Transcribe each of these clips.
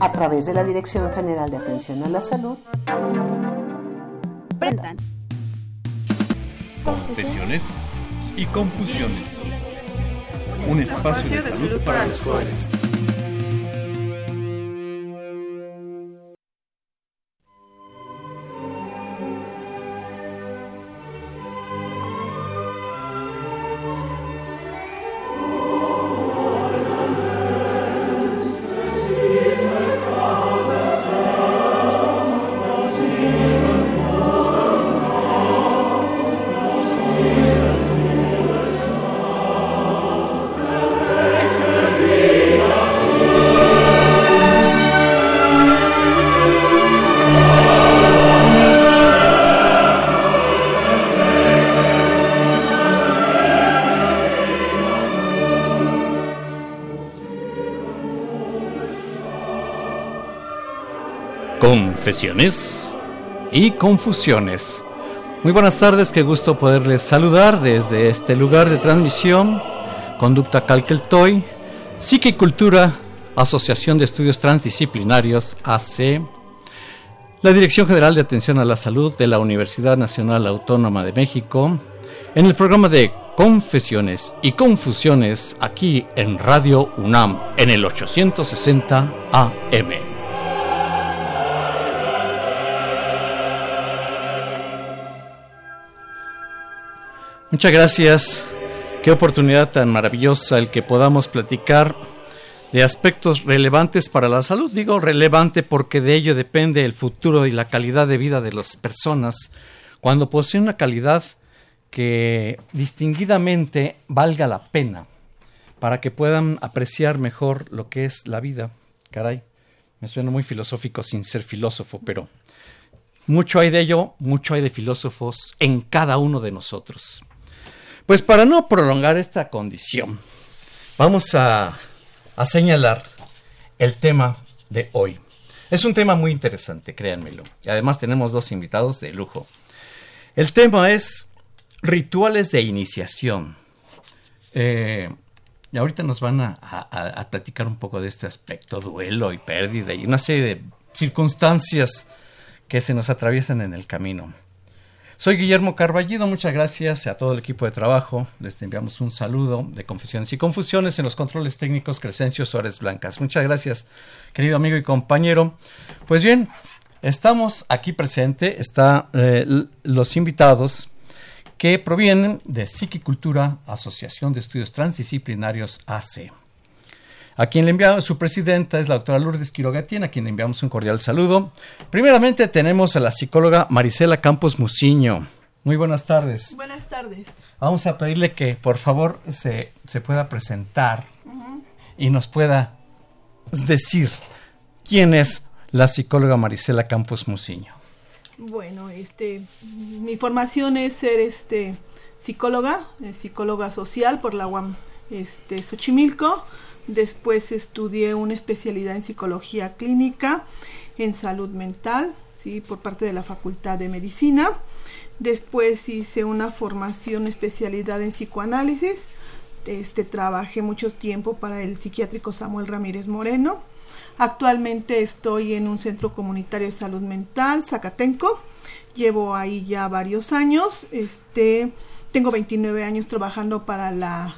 A través de la Dirección General de Atención a la Salud. Prendan. Confesiones y confusiones. Un espacio, de, salud para los jóvenes. Confesiones y confusiones. Muy buenas tardes, qué gusto poderles saludar desde este lugar de transmisión, Conducta Calqueltoy, Psique y Cultura, Asociación de Estudios Transdisciplinarios, AC, la Dirección General de Atención a la Salud de la Universidad Nacional Autónoma de México, en el programa de Confesiones y Confusiones aquí en Radio UNAM en el 860 AM. Muchas gracias. Qué oportunidad tan maravillosa el que podamos platicar de aspectos relevantes para la salud. Digo relevante porque de ello depende el futuro y la calidad de vida de las personas. Cuando poseen una calidad que distinguidamente valga la pena para que puedan apreciar mejor lo que es la vida. Caray, me suena muy filosófico sin ser filósofo, pero mucho hay de ello, mucho hay de filósofos en cada uno de nosotros. Pues para no prolongar esta condición, vamos a, señalar el tema de hoy. Es un tema muy interesante, créanmelo. Y además tenemos dos invitados de lujo. El tema es rituales de iniciación. Eh, y ahorita nos van a, a, platicar un poco de este aspecto, duelo y pérdida y una serie de circunstancias que se nos atraviesan en el camino. Soy Guillermo Carballido, muchas gracias a todo el equipo de trabajo. Les enviamos un saludo de Confesiones y Confusiones en los controles técnicos Crescencio Suárez Blancas. Muchas gracias, querido amigo y compañero. Pues bien, estamos aquí presente, están eh, los invitados que provienen de Psiquicultura, Asociación de Estudios Transdisciplinarios AC. A quien le enviamos, su presidenta es la doctora Lourdes Quirogatien, a quien le enviamos un cordial saludo. Primeramente tenemos a la psicóloga Marisela Campos Muciño. Muy buenas tardes. Buenas tardes. Vamos a pedirle que por favor se, pueda presentar y nos pueda decir quién es la psicóloga Marisela Campos Muciño. Bueno, este, mi formación es ser este, psicóloga, eh, psicóloga social por la UAM este, Xochimilco. Después estudié una especialidad en psicología clínica, en salud mental, ¿sí? por parte de la Facultad de Medicina. Después hice una formación especialidad en psicoanálisis. Este, trabajé mucho tiempo para el psiquiátrico Samuel Ramírez Moreno. Actualmente estoy en un centro comunitario de salud mental, Zacatenco. Llevo ahí ya varios años. Este, tengo 29 años trabajando para la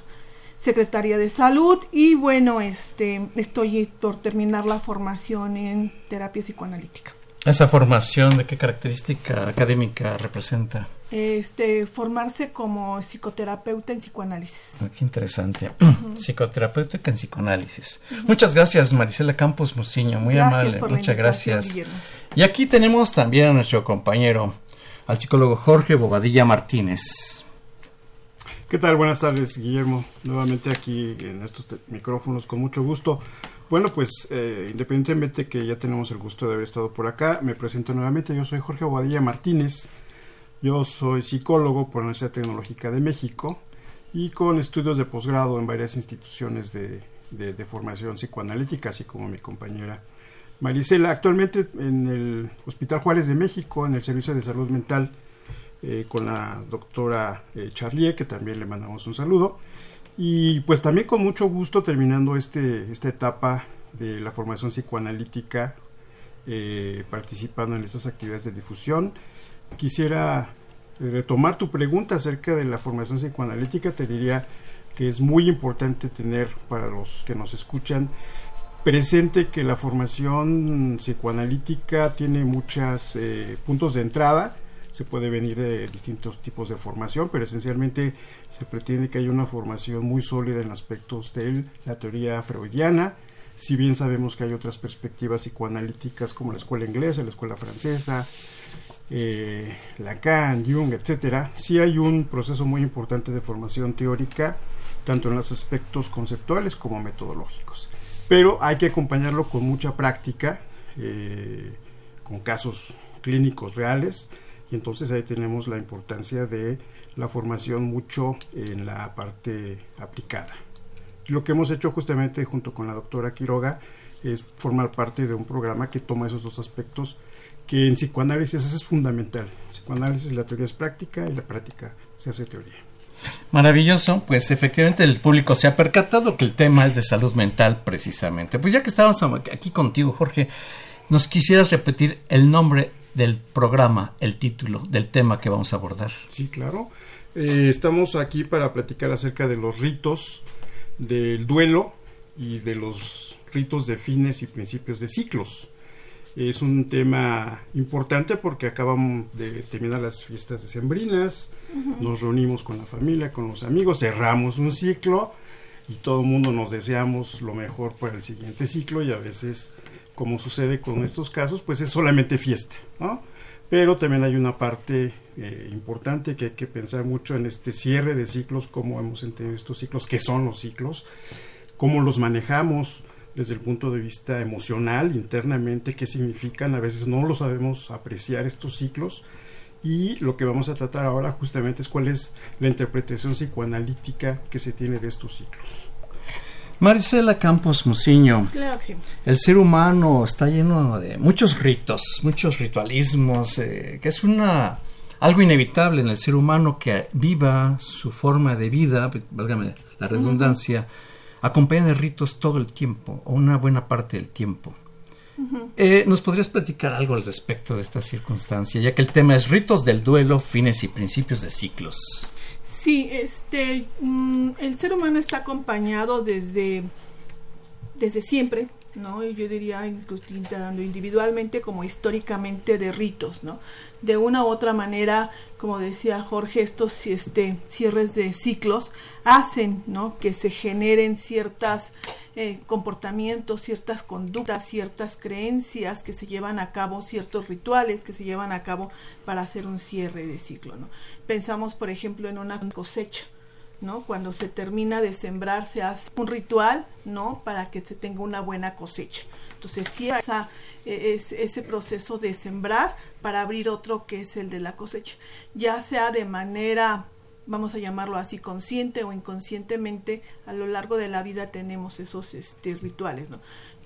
Secretaría de Salud y bueno, este estoy por terminar la formación en terapia psicoanalítica. ¿Esa formación de qué característica académica representa? Este, formarse como psicoterapeuta en psicoanálisis. Ah, qué interesante. Psicoterapeuta en psicoanálisis. Muchas gracias, Marisela Campos Muciño, muy amable. Muchas gracias. Y aquí tenemos también a nuestro compañero, al psicólogo Jorge Bobadilla Martínez. ¿Qué tal? Buenas tardes, Guillermo. Nuevamente aquí en estos micrófonos con mucho gusto. Bueno, pues eh, independientemente que ya tenemos el gusto de haber estado por acá, me presento nuevamente. Yo soy Jorge Boadilla Martínez. Yo soy psicólogo por la Universidad Tecnológica de México y con estudios de posgrado en varias instituciones de, de, formación psicoanalítica, así como mi compañera Marisela. Actualmente en el Hospital Juárez de México, en el Servicio de Salud Mental, eh, con la doctora eh, Charlier, que también le mandamos un saludo. Y pues también con mucho gusto terminando este, esta etapa de la formación psicoanalítica, eh, participando en estas actividades de difusión. Quisiera retomar tu pregunta acerca de la formación psicoanalítica. Te diría que es muy importante tener para los que nos escuchan presente que la formación psicoanalítica tiene muchos eh, puntos de entrada se puede venir de distintos tipos de formación, pero esencialmente se pretende que haya una formación muy sólida en aspectos de la teoría freudiana, si bien sabemos que hay otras perspectivas psicoanalíticas como la escuela inglesa, la escuela francesa, eh, Lacan, Jung, etcétera, sí hay un proceso muy importante de formación teórica, tanto en los aspectos conceptuales como metodológicos. Pero hay que acompañarlo con mucha práctica, eh, con casos clínicos reales, y entonces ahí tenemos la importancia de la formación mucho en la parte aplicada. Lo que hemos hecho justamente junto con la doctora Quiroga es formar parte de un programa que toma esos dos aspectos que en psicoanálisis es fundamental. psicoanálisis la teoría es práctica y la práctica se hace teoría. Maravilloso, pues efectivamente el público se ha percatado que el tema es de salud mental precisamente. Pues ya que estamos aquí contigo, Jorge, ¿nos quisieras repetir el nombre del programa, el título del tema que vamos a abordar. Sí, claro. Eh, estamos aquí para platicar acerca de los ritos del duelo y de los ritos de fines y principios de ciclos. Es un tema importante porque acabamos de terminar las fiestas decembrinas, nos reunimos con la familia, con los amigos, cerramos un ciclo y todo el mundo nos deseamos lo mejor para el siguiente ciclo y a veces como sucede con estos casos, pues es solamente fiesta, ¿no? Pero también hay una parte eh, importante que hay que pensar mucho en este cierre de ciclos, cómo hemos entendido estos ciclos, qué son los ciclos, cómo los manejamos desde el punto de vista emocional, internamente, qué significan, a veces no lo sabemos apreciar estos ciclos, y lo que vamos a tratar ahora justamente es cuál es la interpretación psicoanalítica que se tiene de estos ciclos. Marisela Campos Muciño. El ser humano está lleno de muchos ritos, muchos ritualismos, eh, que es una algo inevitable en el ser humano que viva su forma de vida, válgame la redundancia, acompañada de ritos todo el tiempo, o una buena parte del tiempo. Eh, ¿Nos podrías platicar algo al respecto de esta circunstancia, ya que el tema es ritos del duelo, fines y principios de ciclos? Sí, este, mm, el ser humano está acompañado desde, desde siempre, ¿no? Y yo diría incluso individualmente como históricamente de ritos, ¿no? De una u otra manera, como decía Jorge, estos este, cierres de ciclos hacen, ¿no? Que se generen ciertas eh, comportamientos, ciertas conductas, ciertas creencias que se llevan a cabo, ciertos rituales que se llevan a cabo para hacer un cierre de ciclo. ¿no? Pensamos, por ejemplo, en una cosecha. ¿No? Cuando se termina de sembrar se hace un ritual, ¿no? Para que se tenga una buena cosecha. Entonces, sí, esa, e, es, ese proceso de sembrar para abrir otro que es el de la cosecha. Ya sea de manera vamos a llamarlo así, consciente o inconscientemente, a lo largo de la vida tenemos esos este, rituales, ¿no?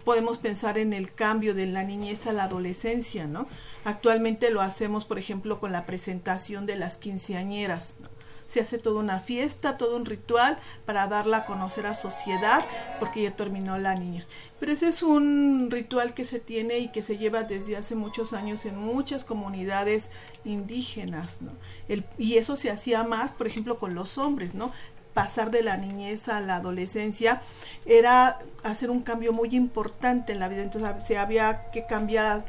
Podemos pensar en el cambio de la niñez a la adolescencia, ¿no? Actualmente lo hacemos, por ejemplo, con la presentación de las quinceañeras, ¿no? Se hace toda una fiesta, todo un ritual para darla a conocer a sociedad porque ya terminó la niñez. Pero ese es un ritual que se tiene y que se lleva desde hace muchos años en muchas comunidades indígenas, y eso se hacía más, por ejemplo, con los hombres, ¿no? pasar de la niñez a la adolescencia era hacer un cambio muy importante en la vida. Entonces se había que cambiar,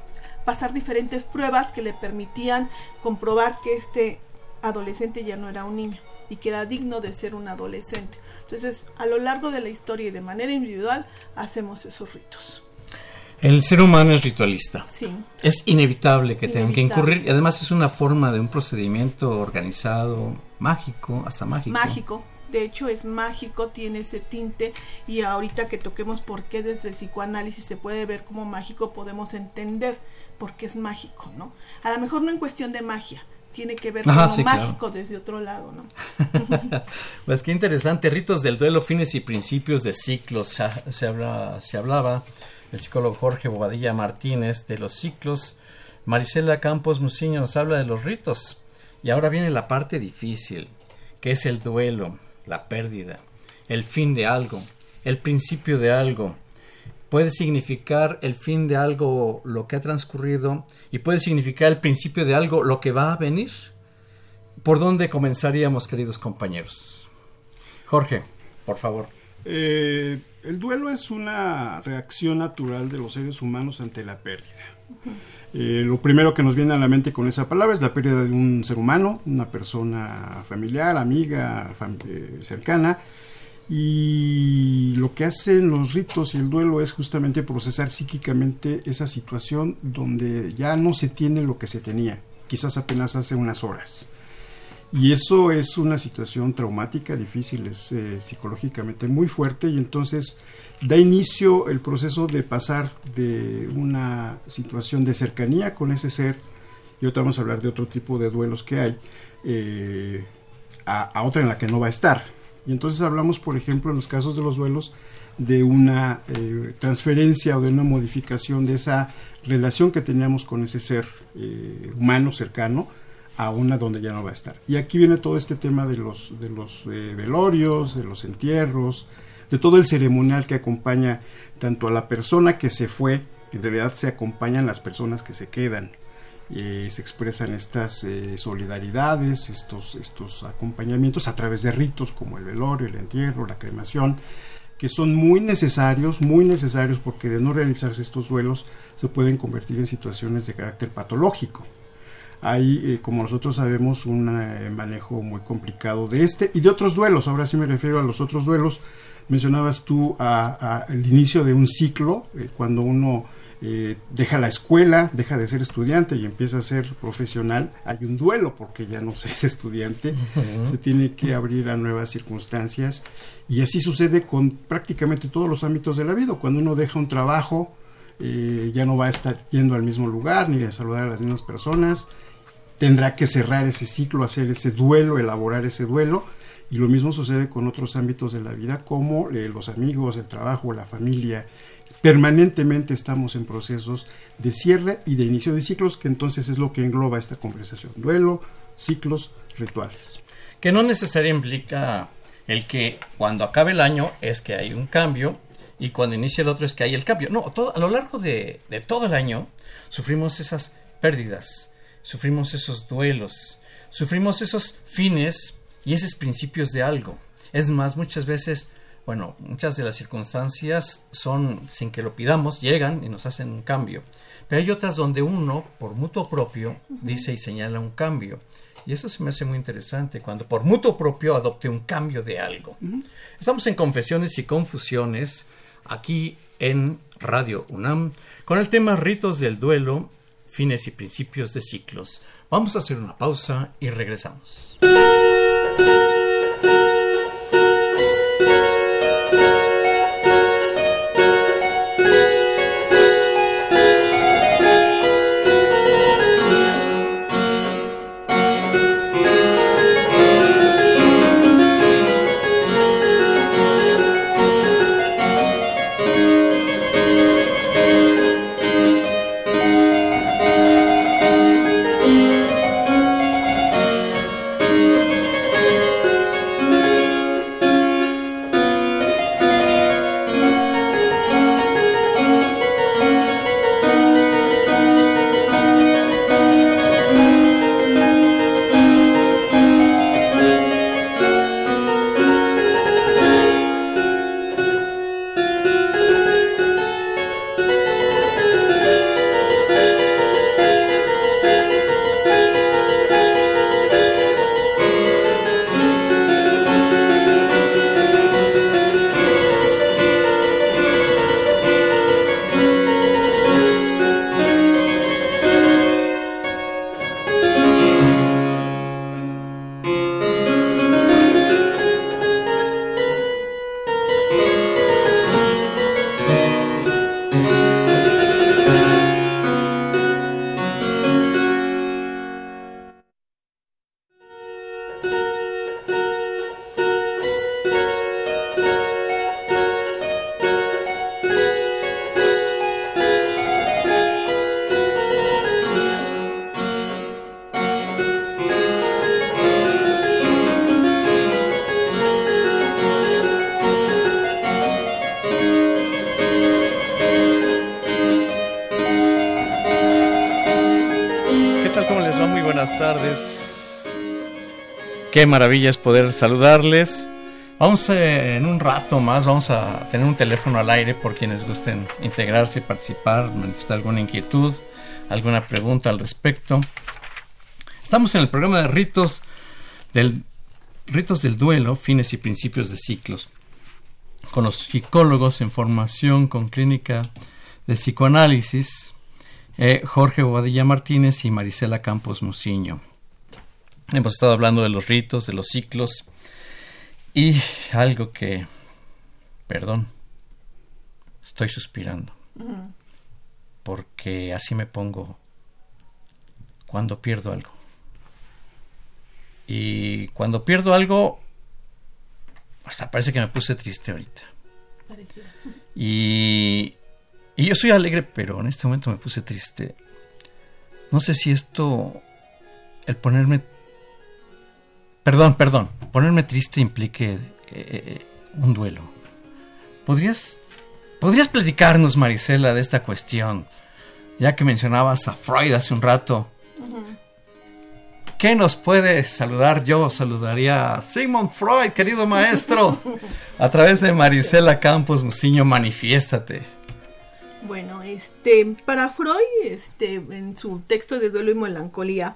pasar diferentes pruebas que le permitían comprobar que este adolescente ya no era un niño y que era digno de ser un adolescente. Entonces, a lo largo de la historia y de manera individual, hacemos esos ritos. El ser humano es ritualista. Sí. Es inevitable que tengan que incurrir y además es una forma de un procedimiento organizado, mágico, hasta mágico. Mágico, de hecho es mágico, tiene ese tinte y ahorita que toquemos por qué desde el psicoanálisis se puede ver como mágico, podemos entender por qué es mágico, ¿no? A lo mejor no en cuestión de magia, tiene que ver con lo mágico desde otro lado, ¿no? pues qué interesante, ritos del duelo, fines y principios de ciclos, se, habla, se hablaba el psicólogo Jorge Bobadilla Martínez de los ciclos, Marisela Campos Musiño nos habla de los ritos, y ahora viene la parte difícil, que es el duelo, la pérdida, el fin de algo, el principio de algo, puede significar el fin de algo lo que ha transcurrido y puede significar el principio de algo lo que va a venir. ¿Por dónde comenzaríamos, queridos compañeros? Jorge, por favor. Eh, el duelo es una reacción natural de los seres humanos ante la pérdida. Eh, lo primero que nos viene a la mente con esa palabra es la pérdida de un ser humano, una persona familiar, amiga, eh, cercana, y lo que hacen los ritos y el duelo es justamente procesar psíquicamente esa situación donde ya no se tiene lo que se tenía, quizás apenas hace unas horas. Y eso es una situación traumática, difícil, es eh, psicológicamente muy fuerte y entonces da inicio el proceso de pasar de una situación de cercanía con ese ser, y ahora vamos a hablar de otro tipo de duelos que hay, eh, a otra en la que no va a estar y entonces hablamos, por ejemplo, en los casos de los duelos, de una eh, transferencia o de una modificación de esa relación que teníamos con ese ser eh, humano cercano a una donde ya no va a estar. Y aquí viene todo este tema de los, de los eh, velorios, de los entierros, de todo el ceremonial que acompaña tanto a la persona que se fue, en realidad se acompañan las personas que se quedan. Eh, se expresan estas eh, solidaridades, estos, estos acompañamientos a través de ritos como el velorio, el entierro, la cremación, que son muy necesarios, muy necesarios porque de no realizarse estos duelos se pueden convertir en situaciones de carácter patológico. Hay, eh, como nosotros sabemos, un manejo muy complicado de este y de otros duelos. Ahora sí me refiero a los otros duelos. Mencionabas tú al inicio de un ciclo, cuando uno eh, deja la escuela, deja de ser estudiante y empieza a ser profesional, hay un duelo porque ya no se es estudiante, se tiene que abrir a nuevas circunstancias y así sucede con prácticamente todos los ámbitos de la vida. Cuando uno deja un trabajo, eh, ya no va a estar yendo al mismo lugar ni a saludar a las mismas personas, tendrá que cerrar ese ciclo, hacer ese duelo, elaborar ese duelo. Y lo mismo sucede con otros ámbitos de la vida como eh, los amigos, el trabajo, la familia, permanentemente estamos en procesos de cierre y de inicio de ciclos, que entonces es lo que engloba esta conversación. Duelo, ciclos, rituales. Que no necesariamente implica el que cuando acabe el año es que hay un cambio y cuando inicia el otro es que hay el cambio. No, todo, a lo largo de, de todo el año sufrimos esas pérdidas, sufrimos esos duelos, sufrimos esos fines y esos principios de algo. Es más, muchas veces bueno, muchas de las circunstancias son sin que lo pidamos, llegan y nos hacen un cambio. Pero hay otras donde uno, por mutuo propio, dice y señala un cambio. Y eso se me hace muy interesante, cuando por mutuo propio adopte un cambio de algo. Estamos en Confesiones y Confusiones, aquí en Radio UNAM, con el tema Ritos del Duelo, fines y principios de ciclos. Vamos a hacer una pausa y regresamos. Qué maravilla es poder saludarles. Vamos eh, en un rato más, vamos a tener un teléfono al aire por quienes gusten integrarse, participar, manifestar alguna inquietud, alguna pregunta al respecto. Estamos en el programa de ritos del ritos del duelo, fines y principios de ciclos, con los psicólogos en formación con clínica de psicoanálisis, eh, Jorge Bobadilla Martínez y Marisela Campos Muciño. Hemos estado hablando de los ritos, de los ciclos y algo que, perdón, estoy suspirando, porque así me pongo cuando pierdo algo. Y cuando pierdo algo, hasta parece que me puse triste ahorita. Y y yo soy alegre, pero en este momento me puse triste. No sé si esto, el ponerme, perdón, perdón, ponerme triste implique eh, eh, un duelo. ¿Podrías, podrías platicarnos, Marisela, de esta cuestión? Ya que mencionabas a Freud hace un rato. ¿Qué nos puede saludar? Yo saludaría a Sigmund Freud, querido maestro. A través de Marisela Campos Musiño, manifiéstate. Bueno, este, para Freud, este, en su texto de duelo y melancolía,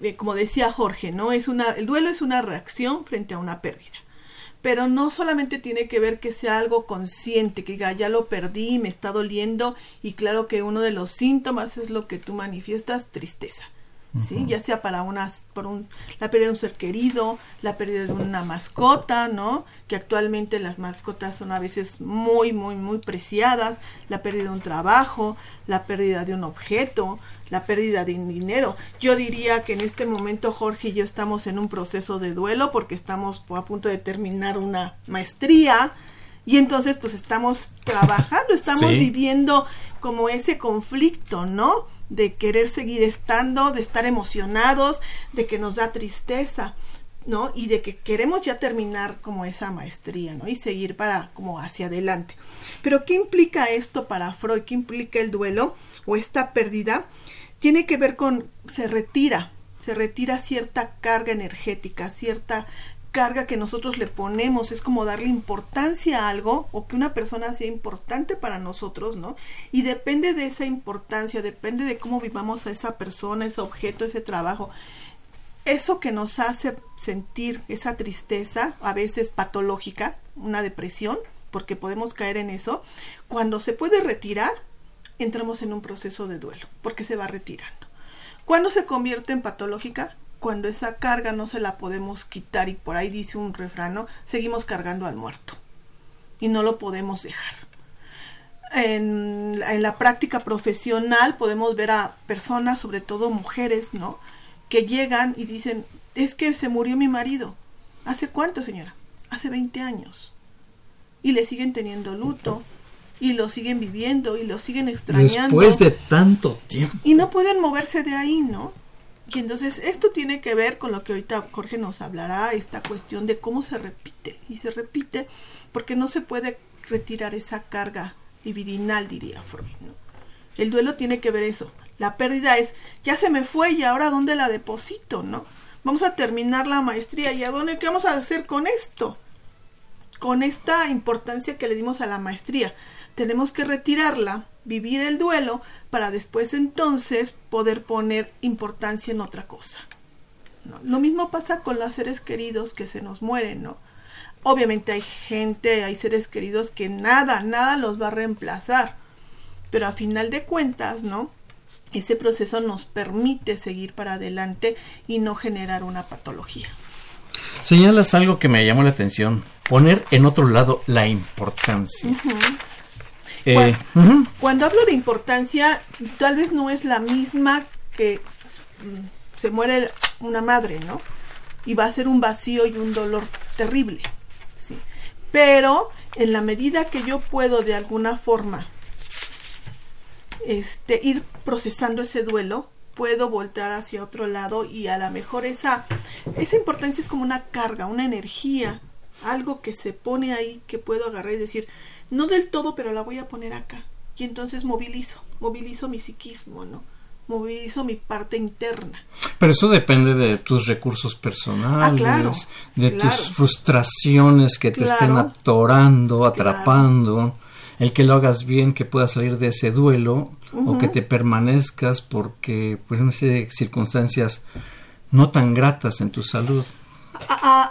eh, como decía Jorge, ¿no? Es una, el duelo es una reacción frente a una pérdida. Pero no solamente tiene que ver que sea algo consciente, que diga, ya lo perdí, me está doliendo, y claro que uno de los síntomas es lo que tú manifiestas, tristeza. ¿Sí? Ya sea para unas, por un, la pérdida de un ser querido, la pérdida de una mascota, ¿no? Que actualmente las mascotas son a veces muy, muy, muy preciadas, la pérdida de un trabajo, la pérdida de un objeto, la pérdida de dinero. Yo diría que en este momento Jorge y yo estamos en un proceso de duelo porque estamos a punto de terminar una maestría, y entonces pues estamos trabajando, estamos viviendo como ese conflicto, ¿no? De querer seguir estando, de estar emocionados, de que nos da tristeza, ¿no? Y de que queremos ya terminar como esa maestría, ¿no? Y seguir para como hacia adelante. Pero ¿qué implica esto para Freud? ¿Qué implica el duelo o esta pérdida? Tiene que ver con se retira, se retira cierta carga energética, cierta carga que nosotros le ponemos, es como darle importancia a algo o que una persona sea importante para nosotros, ¿no? Y depende de esa importancia, depende de cómo vivamos a esa persona, ese objeto, ese trabajo. Eso que nos hace sentir esa tristeza, a veces patológica, una depresión, porque podemos caer en eso, cuando se puede retirar, entramos en un proceso de duelo, porque se va retirando. ¿Cuándo se convierte en patológica? Cuando esa carga no se la podemos quitar y por ahí dice un refrán, seguimos cargando al muerto y no lo podemos dejar. En, en, la práctica profesional podemos ver a personas, sobre todo mujeres, ¿no? Que llegan y dicen, es que se murió mi marido. ¿Hace cuánto, señora? Hace 20 años. Y le siguen teniendo luto, y lo siguen viviendo, y lo siguen extrañando. Después de tanto tiempo. Y no pueden moverse de ahí, ¿no? Y entonces esto tiene que ver con lo que ahorita Jorge nos hablará, esta cuestión de cómo se repite. Y se repite porque no se puede retirar esa carga dividinal, diría Freud. El duelo tiene que ver eso. La pérdida es, ya se me fue y ahora dónde la deposito, ¿no? Vamos a terminar la maestría y a dónde, ¿qué vamos a hacer con esto? Con esta importancia que le dimos a la maestría. Tenemos que retirarla vivir el duelo para después entonces poder poner importancia en otra cosa. Lo mismo pasa con los seres queridos que se nos mueren, ¿no? Obviamente hay gente, hay seres queridos que nada, nada los va a reemplazar, pero a final de cuentas, ¿no? Ese proceso nos permite seguir para adelante y no generar una patología. Señalas algo que me llamó la atención, poner en otro lado la importancia. Eh, cuando, hablo de importancia, tal vez no es la misma que mm, se muere una madre, ¿no? Y va a ser un vacío y un dolor terrible, sí. Pero en la medida que yo puedo de alguna forma este, ir procesando ese duelo, puedo voltear hacia otro lado y a lo mejor esa, esa importancia es como una carga, una energía, algo que se pone ahí que puedo agarrar y decir, no del todo, pero la voy a poner acá. Y entonces movilizo, movilizo mi psiquismo, ¿no? movilizo mi parte interna. Pero eso depende de tus recursos personales, Ah, claro, de claro. tus frustraciones que te estén atorando, atrapando, el que lo hagas bien, que puedas salir de ese duelo o que te permanezcas porque pues no sé circunstancias no tan gratas en tu salud.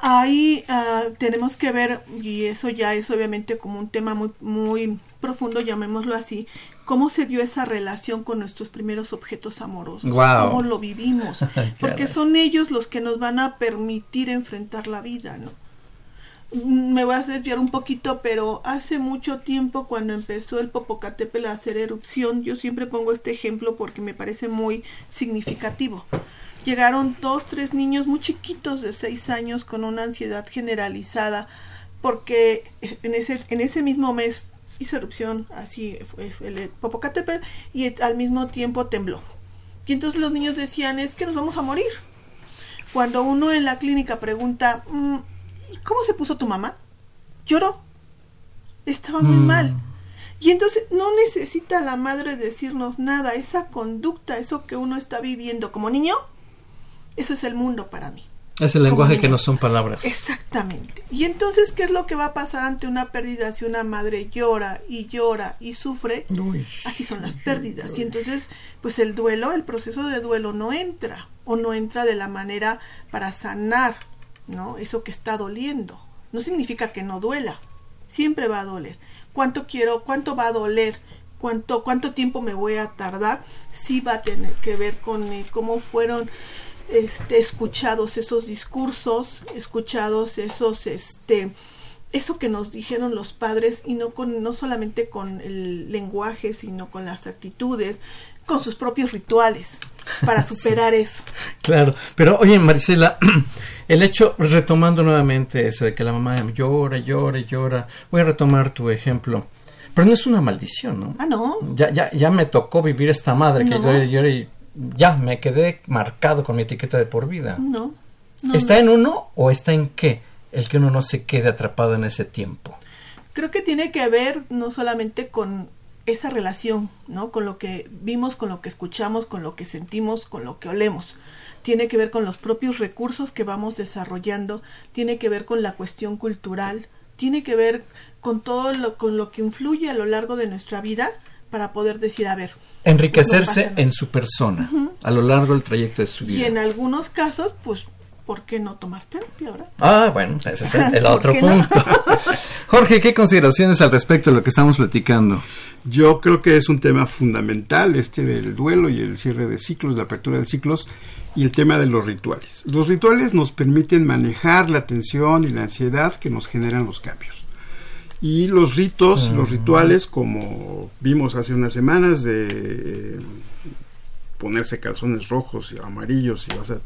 Ahí ah, tenemos que ver, y eso ya es obviamente como un tema muy, muy profundo, llamémoslo así, cómo se dio esa relación con nuestros primeros objetos amorosos, cómo lo vivimos, porque son ellos los que nos van a permitir enfrentar la vida, ¿no? Mm, Me voy a desviar un poquito, pero hace mucho tiempo cuando empezó el Popocatépetl a hacer erupción, yo siempre pongo este ejemplo porque me parece muy significativo. Llegaron dos, tres niños muy chiquitos de seis años con una ansiedad generalizada porque en ese, en ese mismo mes hizo erupción así fue el Popocatépetl y al mismo tiempo tembló. Y entonces los niños decían, es que nos vamos a morir. Cuando uno en la clínica pregunta, "Mm, ¿y cómo se puso tu mamá? Lloró. Estaba muy Mm. mal. Y entonces no necesita la madre decirnos nada. Esa conducta, eso que uno está viviendo como niño, eso es el mundo para mí. Es el lenguaje que no son palabras. Exactamente. Y entonces, ¿qué es lo que va a pasar ante una pérdida si una madre llora y llora y sufre? Uy. Así son las pérdidas. Y entonces, pues el duelo, el proceso de duelo no entra o no entra de la manera para sanar, ¿no? Eso que está doliendo. No significa que no duela. Siempre va a doler. ¿Cuánto quiero, cuánto va a doler? ¿Cuánto, cuánto tiempo me voy a tardar? Sí va a tener que ver con eh, cómo fueron este, escuchados esos discursos, escuchados esos, este, eso que nos dijeron los padres y no con, no solamente con el lenguaje, sino con las actitudes, con sus propios rituales para superar eso. Claro, pero oye Marisela, el hecho, retomando nuevamente eso de que la mamá llora, llora, llora, voy a retomar tu ejemplo, pero no es una maldición, ¿no? Ah, no. Ya, ya, ya me tocó vivir esta madre que No. llora llora y ya me quedé marcado con mi etiqueta de por vida. No. no, ¿Está no. en uno o está en qué? El que uno no se quede atrapado en ese tiempo. Creo que tiene que ver no solamente con esa relación, ¿no? Con lo que vimos, con lo que escuchamos, con lo que sentimos, con lo que olemos. Tiene que ver con los propios recursos que vamos desarrollando, tiene que ver con la cuestión cultural, tiene que ver con todo lo, con lo que influye a lo largo de nuestra vida para poder decir, a ver, Enriquecerse No nada. en su persona a lo largo del trayecto de su y vida. en algunos casos, pues, ¿por qué no tomar terapia ahora? Ah, bueno, ese es el, el ¿Por otro no? punto. Jorge, ¿qué consideraciones al respecto de lo que estamos platicando? Yo creo que es un tema fundamental este del duelo y el cierre de ciclos, la apertura de ciclos y el tema de los rituales. Los rituales nos permiten manejar la tensión y la ansiedad que nos generan los cambios. Y los ritos, los rituales, como vimos hace unas semanas, de ponerse calzones rojos y amarillos y vas a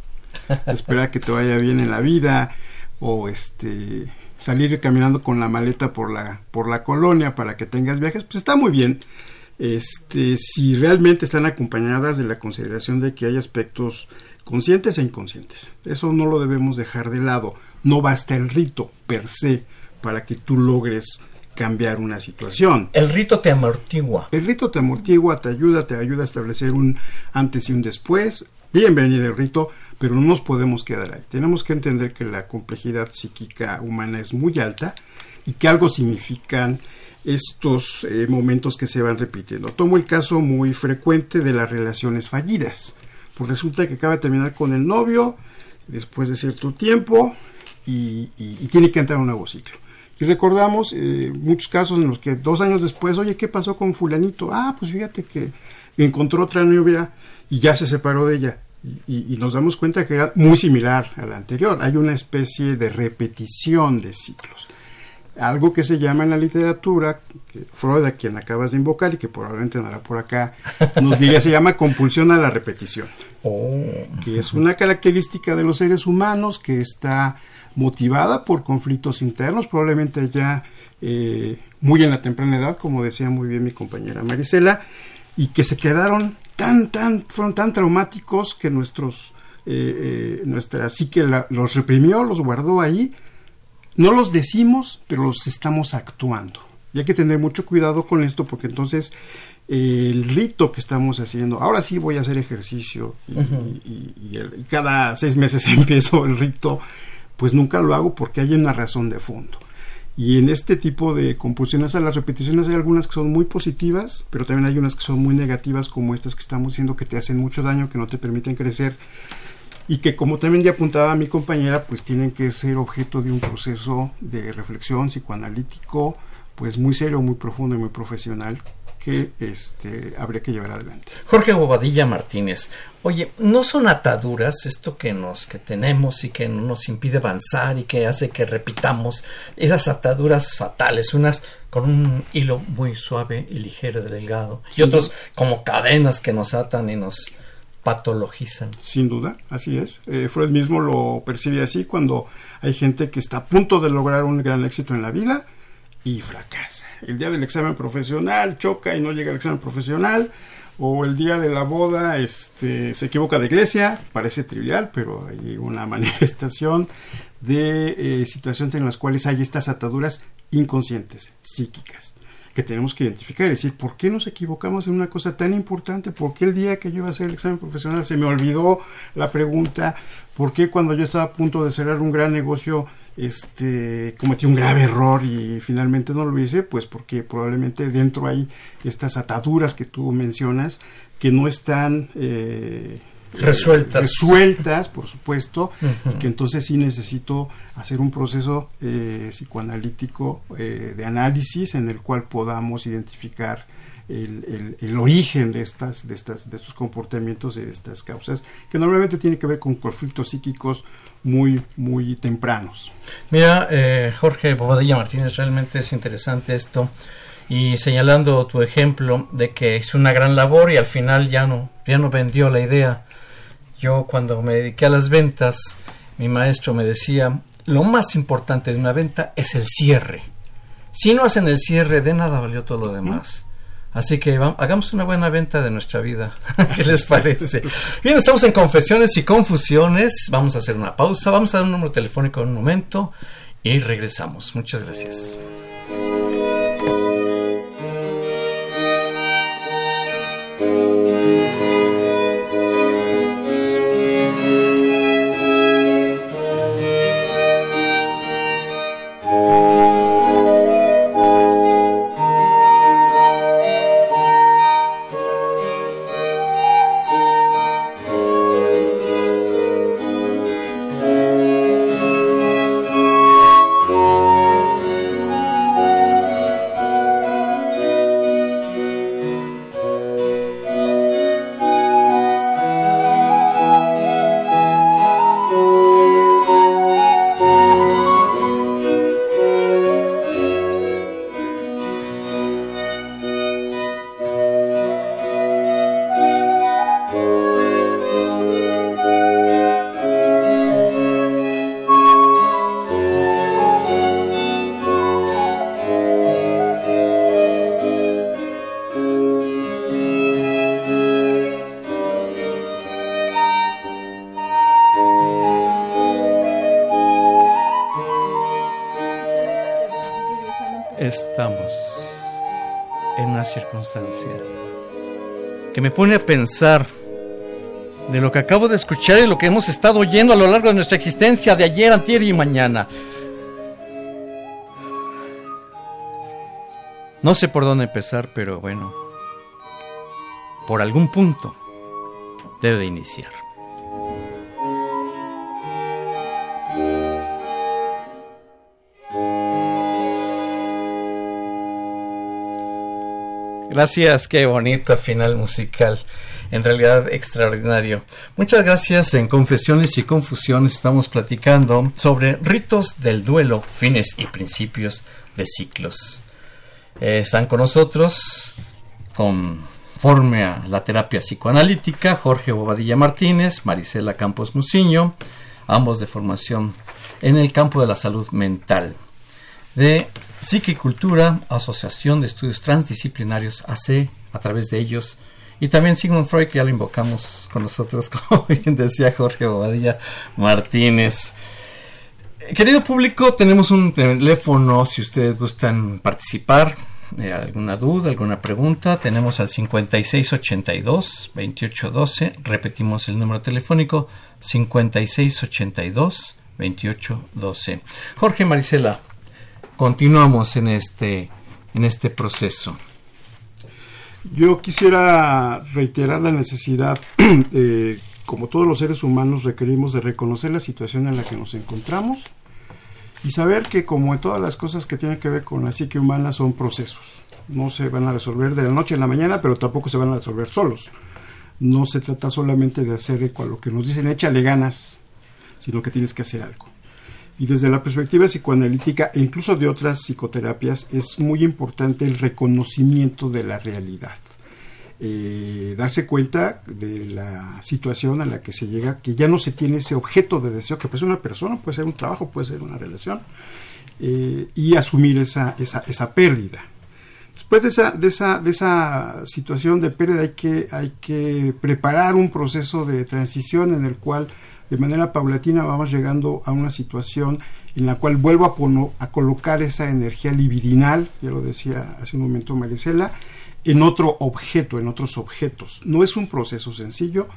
esperar que te vaya bien en la vida, o este salir caminando con la maleta por la, por la colonia para que tengas viajes, pues está muy bien. Este, si realmente están acompañadas de la consideración de que hay aspectos conscientes e inconscientes. Eso no lo debemos dejar de lado. No basta el rito per se para que tú logres cambiar una situación. El rito te amortigua. El rito te amortigua, te ayuda, te ayuda a establecer un antes y un después. Bienvenido el rito, pero no nos podemos quedar ahí. Tenemos que entender que la complejidad psíquica humana es muy alta y que algo significan estos eh, momentos que se van repitiendo. Tomo el caso muy frecuente de las relaciones fallidas. Pues resulta que acaba de terminar con el novio después de cierto tiempo y, y- y tiene que entrar a un nuevo ciclo. Y recordamos eh, muchos casos en los que dos años después, oye, ¿qué pasó con fulanito? Ah, pues fíjate que encontró otra novia y ya se separó de ella. Y, nos damos cuenta que era muy similar a la anterior. Hay una especie de repetición de ciclos. Algo que se llama en la literatura, que Freud, a quien acabas de invocar y que probablemente andará por acá, nos diría, se llama compulsión a la repetición que es una característica de los seres humanos que está motivada por conflictos internos, probablemente ya eh, muy en la temprana edad, como decía muy bien mi compañera Marisela, y que se quedaron tan, tan, fueron tan traumáticos que nuestros, eh, eh, nuestra psique la- los reprimió, los guardó ahí. No los decimos, pero los estamos actuando. Y hay que tener mucho cuidado con esto porque entonces el rito que estamos haciendo, ahora sí voy a hacer ejercicio y, cada seis meses empiezo el rito, pues nunca lo hago porque hay una razón de fondo. Y en este tipo de compulsiones a las repeticiones hay algunas que son muy positivas, pero también hay unas que son muy negativas, como estas que estamos diciendo que te hacen mucho daño, que no te permiten crecer y que como también ya apuntaba mi compañera, pues tienen que ser objeto de un proceso de reflexión psicoanalítico, pues muy serio, muy profundo y muy profesional que este, habría que llevar adelante. Jorge Bobadilla Martínez, oye, ¿no son ataduras esto que nos que tenemos y que nos impide avanzar y que hace que repitamos esas ataduras fatales, unas con un hilo muy suave y ligero delgado y otros como cadenas que nos atan y nos patologizan. Sin duda, así es. Eh, Freud mismo lo percibe así cuando hay gente que está a punto de lograr un gran éxito en la vida y fracasa. El día del examen profesional choca y no llega al examen profesional, o el día de la boda este, se equivoca de iglesia, parece trivial, pero hay una manifestación de eh, situaciones en las cuales hay estas ataduras inconscientes, psíquicas que tenemos que identificar y decir, ¿por qué nos equivocamos en una cosa tan importante? ¿Por qué el día que yo iba a hacer el examen profesional se me olvidó la pregunta? ¿Por qué cuando yo estaba a punto de cerrar un gran negocio este cometí un grave error y finalmente no lo hice? Pues porque probablemente dentro hay estas ataduras que tú mencionas que no están eh, resueltas. resueltas, por supuesto, y que entonces sí necesito hacer un proceso eh, psicoanalítico eh, de análisis en el cual podamos identificar el, el, origen de estas, de estas, de estos comportamientos y de estas causas, que normalmente tiene que ver con conflictos psíquicos muy, muy tempranos. Mira, eh, Jorge Bobadilla Martínez, realmente es interesante esto y señalando tu ejemplo de que es una gran labor y al final ya no, ya no vendió la idea yo cuando me dediqué a las ventas, mi maestro me decía, lo más importante de una venta es el cierre. Si no hacen el cierre, de nada valió todo lo demás. Así que vamos, hagamos una buena venta de nuestra vida. ¿Qué les parece? Bien, estamos en confesiones y confusiones. Vamos a hacer una pausa. Vamos a dar un número telefónico en un momento y regresamos. Muchas gracias. Que me pone a pensar de lo que acabo de escuchar y lo que hemos estado oyendo a lo largo de nuestra existencia de ayer, antier y mañana. No sé por dónde empezar, pero bueno, por algún punto debe de iniciar. Gracias, qué bonito final musical. En realidad extraordinario. Muchas gracias. En Confesiones y Confusiones estamos platicando sobre ritos del duelo, fines y principios de ciclos. Eh, están con nosotros, conforme a la terapia psicoanalítica, Jorge Bobadilla Martínez, Marisela Campos Muciño, ambos de formación en el campo de la salud mental. De Psiquicultura, Asociación de Estudios Transdisciplinarios, AC, a través de ellos. Y también Sigmund Freud, que ya lo invocamos con nosotros, como bien decía Jorge Bobadilla Martínez. Querido público, tenemos un teléfono si ustedes gustan participar eh, alguna duda, alguna pregunta, tenemos al 5682-2812. Repetimos el número telefónico 5682-2812. Jorge Marisela, continuamos en este, en este proceso. Yo quisiera reiterar la necesidad, eh, como todos los seres humanos requerimos de reconocer la situación en la que nos encontramos y saber que como en todas las cosas que tienen que ver con la psique humana son procesos. No se van a resolver de la noche a la mañana, pero tampoco se van a resolver solos. No se trata solamente de hacer con lo que nos dicen échale ganas, sino que tienes que hacer algo. Y desde la perspectiva psicoanalítica e incluso de otras psicoterapias es muy importante el reconocimiento de la realidad. Eh, darse cuenta de la situación a la que se llega, que ya no se tiene ese objeto de deseo, que puede ser una persona, puede ser un trabajo, puede ser una relación, eh, y asumir esa, esa, esa pérdida. Después de esa, de, esa, de esa situación de pérdida hay que, hay que preparar un proceso de transición en el cual de manera paulatina vamos llegando a una situación en la cual vuelvo a, a colocar esa energía libidinal, ya lo decía hace un momento Marisela, en otro objeto, en otros objetos. No es un proceso sencillo,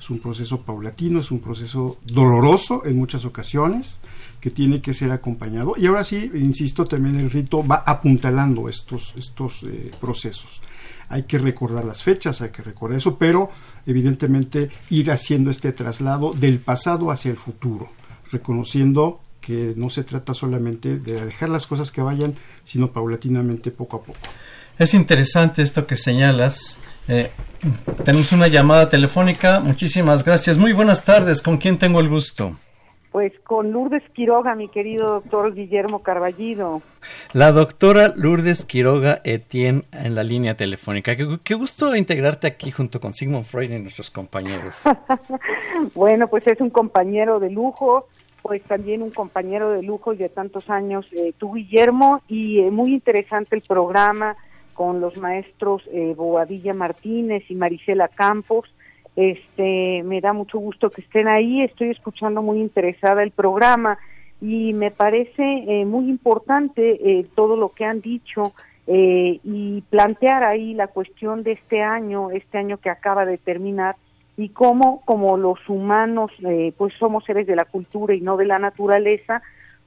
es un proceso paulatino, es un proceso doloroso en muchas ocasiones, que tiene que ser acompañado. Y ahora sí, insisto, también el rito va apuntalando estos, estos eh, procesos. Hay que recordar las fechas, hay que recordar eso, pero evidentemente ir haciendo este traslado del pasado hacia el futuro, reconociendo que no se trata solamente de dejar las cosas que vayan, sino paulatinamente poco a poco. Es interesante esto que señalas. Eh, tenemos una llamada telefónica. Muchísimas gracias. Muy buenas tardes. ¿Con quién tengo el gusto? Pues con Lourdes Quiroga, mi querido doctor Guillermo Carballido. La doctora Lourdes Quiroga Etienne en la línea telefónica. Qué, gusto integrarte aquí junto con Sigmund Freud y nuestros compañeros. bueno, pues es un compañero de lujo, pues también un compañero de lujo y de tantos años, eh, tú Guillermo, y eh, muy interesante el programa con los maestros eh, Boadilla Martínez y Marisela Campos. Este, me da mucho gusto que estén ahí, estoy escuchando muy interesada el programa y me parece eh, muy importante eh, todo lo que han dicho eh, y plantear ahí la cuestión de este año, este año que acaba de terminar y cómo como los humanos pues somos seres de la cultura y no de la naturaleza,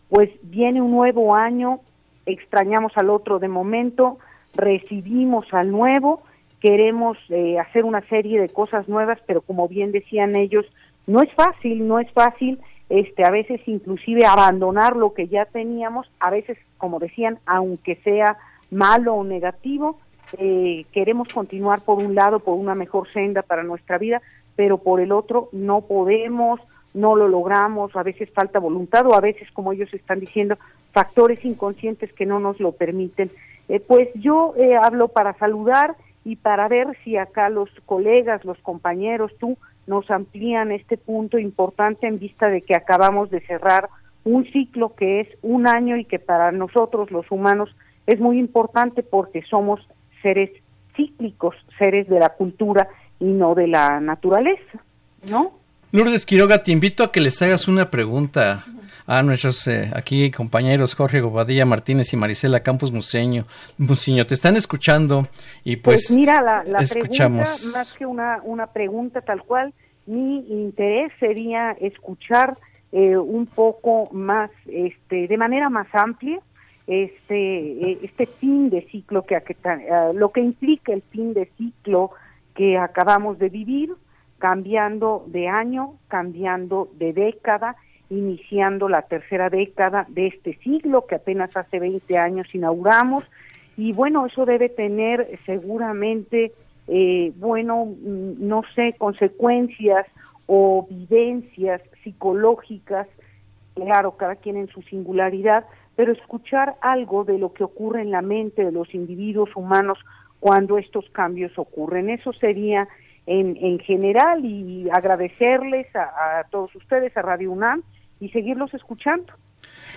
pues viene un nuevo año, extrañamos al otro de momento, recibimos al nuevo queremos eh, hacer una serie de cosas nuevas, pero como bien decían ellos, no es fácil, no es fácil, este, a veces inclusive abandonar lo que ya teníamos, a veces, como decían, aunque sea malo o negativo, eh, queremos continuar por un lado, por una mejor senda para nuestra vida, pero por el otro no podemos, no lo logramos, a veces falta voluntad o a veces, como ellos están diciendo, factores inconscientes que no nos lo permiten. Eh, pues yo hablo para saludar y para ver si acá los colegas, los compañeros, tú nos amplían este punto importante en vista de que acabamos de cerrar un ciclo que es un año y que para nosotros los humanos es muy importante porque somos seres cíclicos, seres de la cultura y no de la naturaleza, ¿no? Lourdes Quiroga, te invito a que les hagas una pregunta a nuestros eh, aquí compañeros Jorge Gobadilla Martínez y Marisela Campos Museño. Museño, te están escuchando y pues, pues mira, la, la escuchamos. pregunta, más que una, una pregunta tal cual, mi interés sería escuchar eh, un poco más, este, de manera más amplia, este, eh, este fin de ciclo que, lo que implica el fin de ciclo que acabamos de vivir, cambiando de año, cambiando de década iniciando la tercera década de este siglo que apenas hace 20 años inauguramos y bueno, eso debe tener seguramente, eh, bueno, mm, no sé, consecuencias o vivencias psicológicas, claro, cada quien en su singularidad, pero escuchar algo de lo que ocurre en la mente de los individuos humanos cuando estos cambios ocurren. Eso sería en, en general y agradecerles a, a todos ustedes, a Radio UNAM, y seguirlos escuchando.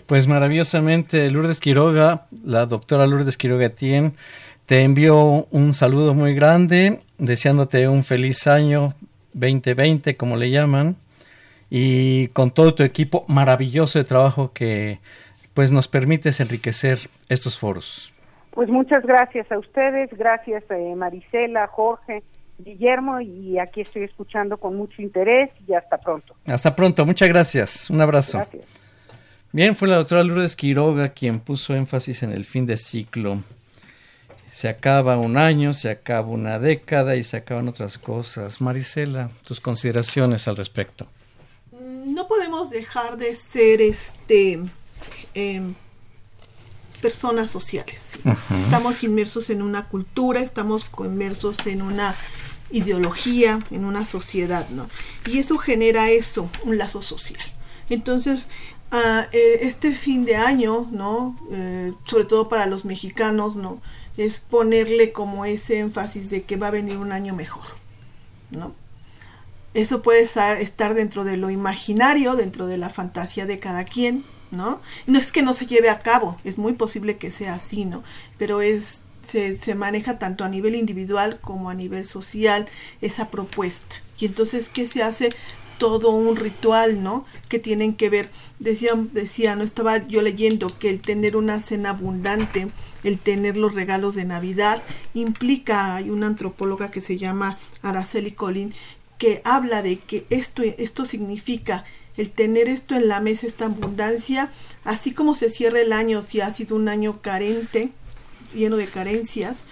Pues maravillosamente, Lourdes Quiroga, la doctora Lourdes Quiroga Tien, te envío un saludo muy grande, deseándote un feliz año 2020, como le llaman, y con todo tu equipo maravilloso de trabajo que pues nos permites enriquecer estos foros. Pues muchas gracias a ustedes, gracias eh, Marisela, Jorge, Guillermo y aquí estoy escuchando con mucho interés y hasta pronto. Hasta pronto, muchas gracias. Un abrazo. Gracias. Bien, fue la doctora Lourdes Quiroga quien puso énfasis en el fin de ciclo. Se acaba un año, se acaba una década y se acaban otras cosas. Marisela, tus consideraciones al respecto. No podemos dejar de ser este em, personas sociales. Estamos inmersos en una cultura, estamos inmersos en una ideología, en una sociedad, ¿no? Y eso genera eso, un lazo social. Entonces, eh, este fin de año, ¿no? Eh, sobre todo para los mexicanos, ¿no? Es ponerle como ese énfasis de que va a venir un año mejor, ¿no? Eso puede estar dentro de lo imaginario, dentro de la fantasía de cada quien, ¿no? No es que no se lleve a cabo, es muy posible que sea así, ¿no? Pero es se, se maneja tanto a nivel individual como a nivel social esa propuesta. Y entonces, ¿qué se hace? todo un ritual, ¿no? Que tienen que ver, decía, decía, no estaba yo leyendo que el tener una cena abundante, el tener los regalos de Navidad, implica, hay una antropóloga que se llama Araceli Colin, que habla de que esto, esto significa el tener esto en la mesa, esta abundancia, así como se cierra el año, si ha sido un año carente, lleno de carencias,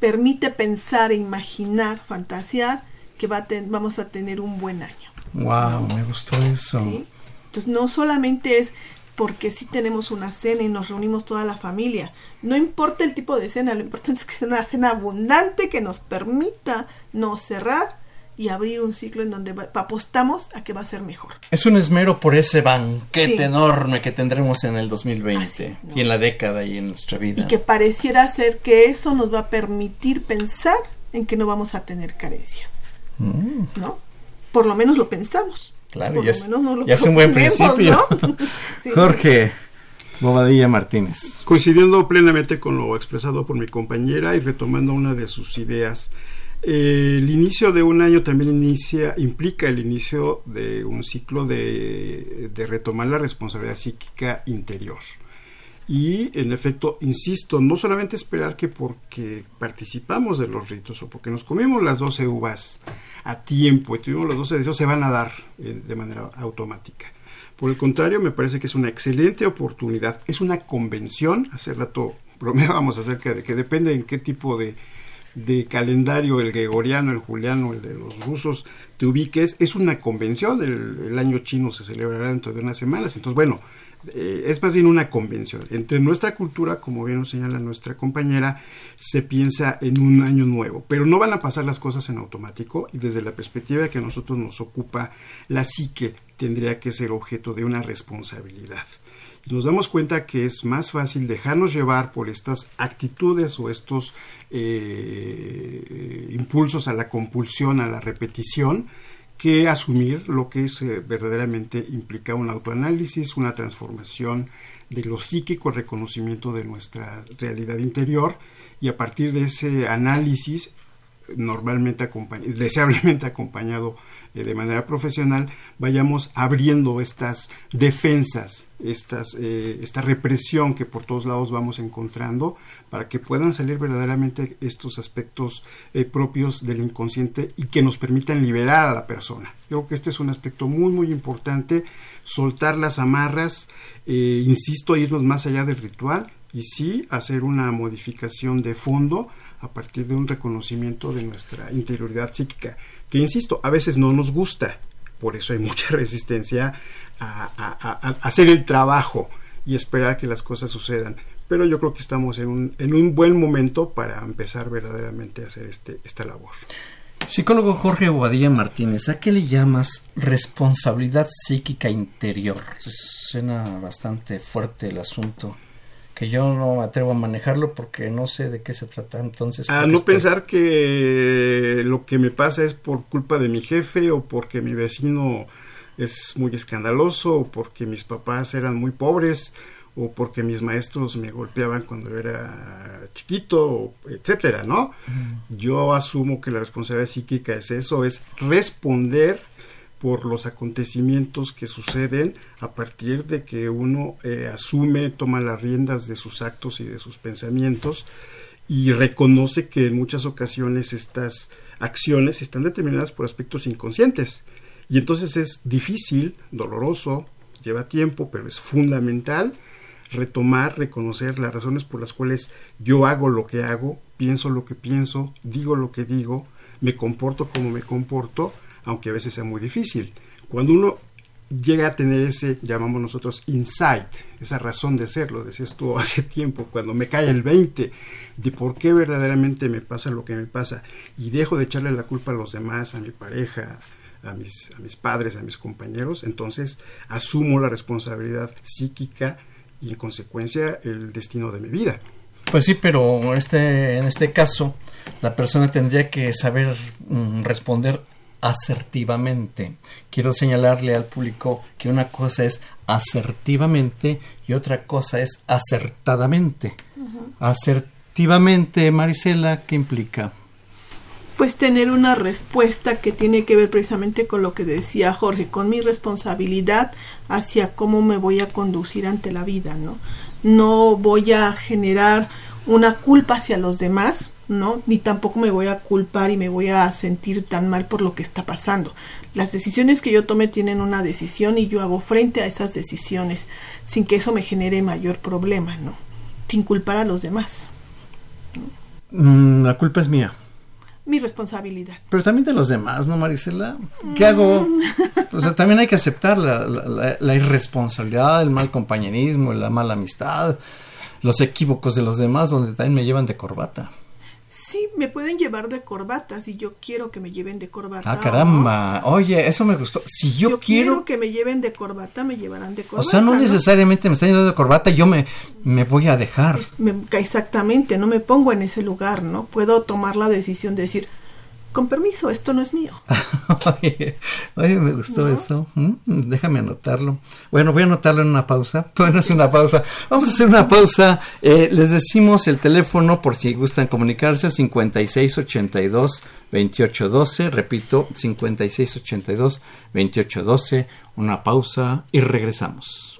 permite pensar e imaginar, fantasear que va vamos a tener un buen año. Wow, me gustó eso. Entonces no solamente es porque sí tenemos una cena y nos reunimos toda la familia. No importa el tipo de cena, lo importante es que sea una cena abundante que nos permita no cerrar y abrir un ciclo en donde apostamos a que va a ser mejor. Es un esmero por ese banquete enorme que tendremos en el 2020 y en la década y en nuestra vida. Y que pareciera ser que eso nos va a permitir pensar en que no vamos a tener carencias. Mm. ¿No? Por lo menos lo pensamos. Claro, ya, es, es, un buen principio. Jorge. Bobadilla Martínez. Coincidiendo plenamente con lo expresado por mi compañera y retomando una de sus ideas, el inicio de un año también implica el inicio de un ciclo de, de, retomar la responsabilidad psíquica interior. Y en efecto, insisto, no solamente esperar que porque participamos de los ritos o porque nos comimos las 12 uvas a tiempo y tuvimos los 12 deseos, se van a dar eh, de manera automática. Por el contrario, me parece que es una excelente oportunidad, es una convención, hace rato bromeábamos acerca de que depende en qué tipo de de calendario, el gregoriano, el juliano, el de los rusos, te ubiques, es una convención, el, año chino se celebrará dentro de unas semanas, entonces bueno, eh, es más bien una convención. Entre nuestra cultura, como bien nos señala nuestra compañera, se piensa en un año nuevo, pero no van a pasar las cosas en automático y desde la perspectiva que a nosotros nos ocupa, la psique tendría que ser objeto de una responsabilidad nos damos cuenta que es más fácil dejarnos llevar por estas actitudes o estos eh, impulsos a la compulsión, a la repetición, que asumir lo que es, eh, verdaderamente implica un autoanálisis, una transformación de lo psíquico, reconocimiento de nuestra realidad interior y a partir de ese análisis normalmente deseablemente acompañado eh, de manera profesional, vayamos abriendo estas defensas, estas, eh, esta represión que por todos lados vamos encontrando, para que puedan salir verdaderamente estos aspectos eh, propios del inconsciente y que nos permitan liberar a la persona. Creo que este es un aspecto muy, muy importante, soltar las amarras, insisto, irnos más allá del ritual y sí hacer una modificación de fondo a partir de un reconocimiento de nuestra interioridad psíquica, que insisto, a veces no nos gusta, por eso hay mucha resistencia a, hacer el trabajo y esperar que las cosas sucedan. Pero yo creo que estamos en un, en un buen momento para empezar verdaderamente a hacer este, esta labor. Psicólogo Jorge Aguadilla Martínez, ¿a qué le llamas responsabilidad psíquica interior? Suena bastante fuerte el asunto que yo no me atrevo a manejarlo porque no sé de qué se trata. Entonces, a no pensar que lo que me pasa es por culpa de mi jefe o porque mi vecino es muy escandaloso o porque mis papás eran muy pobres o porque mis maestros me golpeaban cuando era chiquito, etcétera, ¿no? Yo asumo que la responsabilidad psíquica es eso, es responder por los acontecimientos que suceden a partir de que uno eh, asume, toma las riendas de sus actos y de sus pensamientos y reconoce que en muchas ocasiones estas acciones están determinadas por aspectos inconscientes. Y entonces es difícil, doloroso, lleva tiempo, pero es fundamental retomar, reconocer las razones por las cuales yo hago lo que hago, pienso lo que pienso, digo lo que digo, me comporto como me comporto, aunque a veces sea muy difícil. Cuando uno llega a tener ese, llamamos nosotros, insight, esa razón de ser, lo decías hace tiempo, cuando me cae el 20 de por qué verdaderamente me pasa lo que me pasa y dejo de echarle la culpa a los demás, a mi pareja, a mis, a mis padres, a mis compañeros, entonces asumo la responsabilidad psíquica y en consecuencia el destino de mi vida. Pues sí, pero este, en este caso la persona tendría que saber mm, responder asertivamente. Quiero señalarle al público que una cosa es asertivamente y otra cosa es acertadamente. Asertivamente, Marisela, ¿qué implica? Pues tener una respuesta que tiene que ver precisamente con lo que decía Jorge, con mi responsabilidad hacia cómo me voy a conducir ante la vida, ¿no? No voy a generar una culpa hacia los demás, ¿no? Ni tampoco me voy a culpar y me voy a sentir tan mal por lo que está pasando. Las decisiones que yo tome tienen una decisión y yo hago frente a esas decisiones sin que eso me genere mayor problema, ¿no? Sin culpar a los demás. Mm, la culpa es mía. Mi responsabilidad. Pero también de los demás, ¿no, Marisela? ¿Qué hago? O sea, también hay que aceptar la, la irresponsabilidad, el mal compañerismo, la mala amistad, los equívocos de los demás, donde también me llevan de corbata. Sí, me pueden llevar de corbata si yo quiero que me lleven de corbata. Ah, caramba. Oye, eso me gustó. Si yo, quiero... que me lleven de corbata, me llevarán de corbata. O sea, no, necesariamente me están llevando de corbata, yo me, me voy a dejar. exactamente, no me pongo en ese lugar, ¿no? Puedo tomar la decisión de decir, con permiso, esto no es mío. oye, me gustó eso. Mm, déjame anotarlo. Bueno, voy a anotarlo en una pausa. Bueno, es una pausa. Vamos a hacer una pausa. Eh, les decimos el teléfono por si gustan comunicarse: 5682-2812. Repito, 5682-2812. Una pausa y regresamos.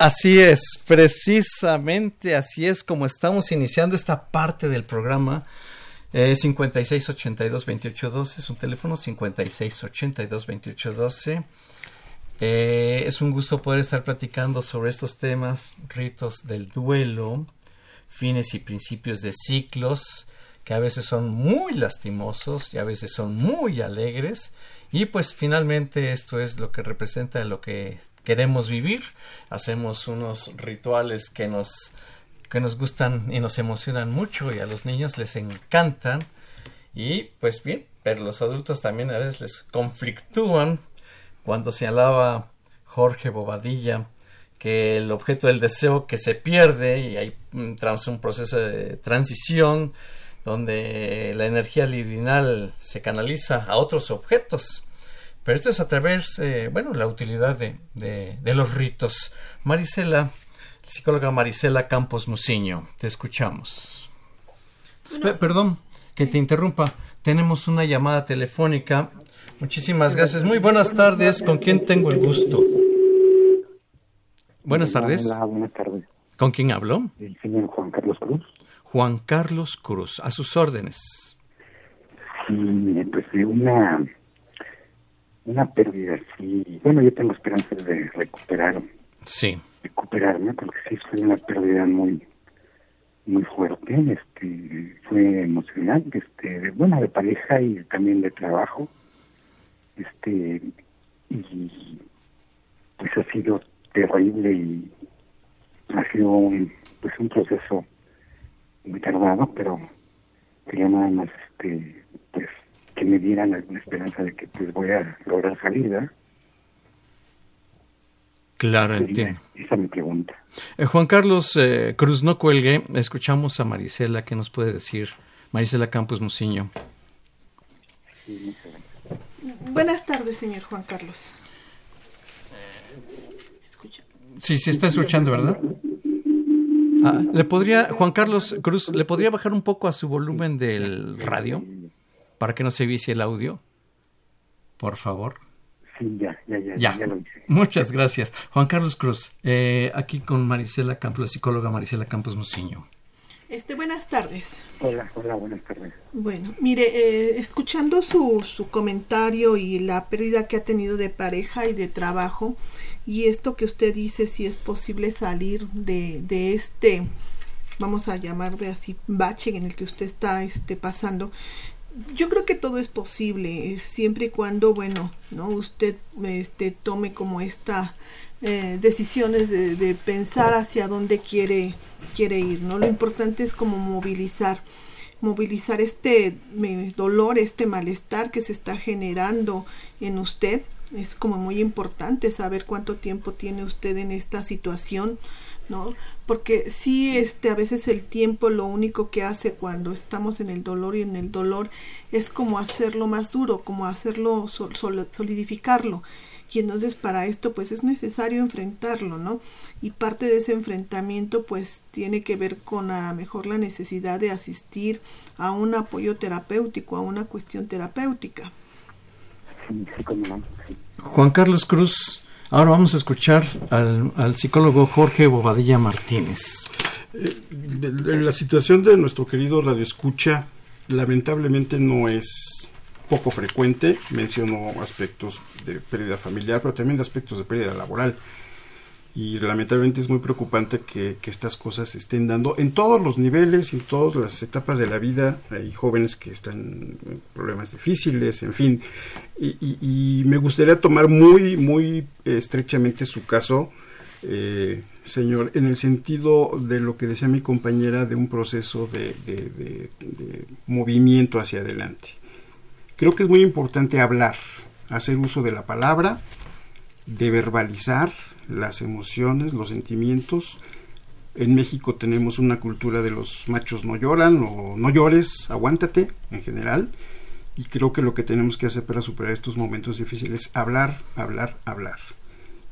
Así es, precisamente así es como estamos iniciando esta parte del programa. Eh, 5682-2812 es un teléfono 5682-2812. Eh, es un gusto poder estar platicando sobre estos temas, ritos del duelo, fines y principios de ciclos que a veces son muy lastimosos y a veces son muy alegres y pues finalmente esto es lo que representa lo que queremos vivir. Hacemos unos rituales que nos que nos gustan y nos emocionan mucho y a los niños les encantan y pues bien, pero los adultos también a veces les conflictúan cuando señalaba Jorge Bobadilla que el objeto del deseo que se pierde y hay un proceso de transición donde la energía libidinal se canaliza a otros objetos. Pero esto es a través, eh, bueno, la utilidad de, de, los ritos. Marisela, psicóloga Marisela Campos Muciño, te escuchamos. perdón, que te interrumpa. Tenemos una llamada telefónica. Muchísimas gracias. Muy buenas tardes. ¿Con quién tengo el gusto? Buenas tardes. Hola, buenas tardes. ¿Con quién hablo? El señor Juan Carlos Cruz. Juan Carlos Cruz, a sus órdenes. Sí, pues una, una pérdida, sí. Bueno, yo tengo esperanzas de recuperar. Sí. Recuperarme, porque sí fue una pérdida muy muy fuerte, este, fue emocionante, este, bueno, de pareja y también de trabajo, este, y pues ha sido terrible y ha sido un, pues un proceso muy tardado, pero quería nada más este pues que me dieran alguna esperanza de que pues voy a lograr salir, ¿verdad? Claro, entiendo. Esa es mi pregunta. Eh, Juan Carlos eh, Cruz, no cuelgue. Escuchamos a Marisela. ¿Qué nos puede decir? Marisela Campos Muciño. Buenas tardes, señor Juan Carlos. Sí, sí, está escuchando, ¿verdad? Ah, ¿Le podría, Juan Carlos Cruz, ¿le podría bajar un poco a su volumen del radio para que no se vicie el audio? Por favor. Sí, ya, ya, ya, ya. lo Muchas gracias. Juan Carlos Cruz, eh, aquí con Marisela Campos, la psicóloga Marisela Campos Mociño. Este, buenas tardes. Hola, hola, buenas tardes. Bueno, mire, eh, escuchando su, su comentario y la pérdida que ha tenido de pareja y de trabajo, y esto que usted dice, si es posible salir de, de este, vamos a llamar de así, bache en el que usted está este, pasando, yo creo que todo es posible, siempre y cuando, bueno, no usted este, tome como esta eh, decisiones de, de, pensar hacia dónde quiere, quiere ir, ¿no? Lo importante es como movilizar, movilizar este dolor, este malestar que se está generando en usted. Es como muy importante saber cuánto tiempo tiene usted en esta situación, ¿no? Porque sí, este, a veces el tiempo lo único que hace cuando estamos en el dolor y en el dolor es como hacerlo más duro, como hacerlo, solidificarlo y entonces para esto pues es necesario enfrentarlo, ¿no? Y parte de ese enfrentamiento pues tiene que ver con a lo mejor la necesidad de asistir a un apoyo terapéutico, a una cuestión terapéutica. Juan Carlos Cruz, ahora vamos a escuchar al, al psicólogo Jorge Bobadilla Martínez. Eh, la situación de nuestro querido Radio Escucha lamentablemente no es poco frecuente, menciono aspectos de pérdida familiar, pero también de aspectos de pérdida laboral. Y lamentablemente es muy preocupante que, estas cosas se estén dando en todos los niveles, en todas las etapas de la vida. Hay jóvenes que están en problemas difíciles, en fin. Y, me gustaría tomar muy, muy estrechamente su caso, eh, señor, en el sentido de lo que decía mi compañera de un proceso de movimiento hacia adelante. Creo que es muy importante hablar, hacer uso de la palabra, de verbalizar las emociones, los sentimientos. En México tenemos una cultura de los machos no lloran o no llores, aguántate en general. Y creo que lo que tenemos que hacer para superar estos momentos difíciles es hablar, hablar, hablar.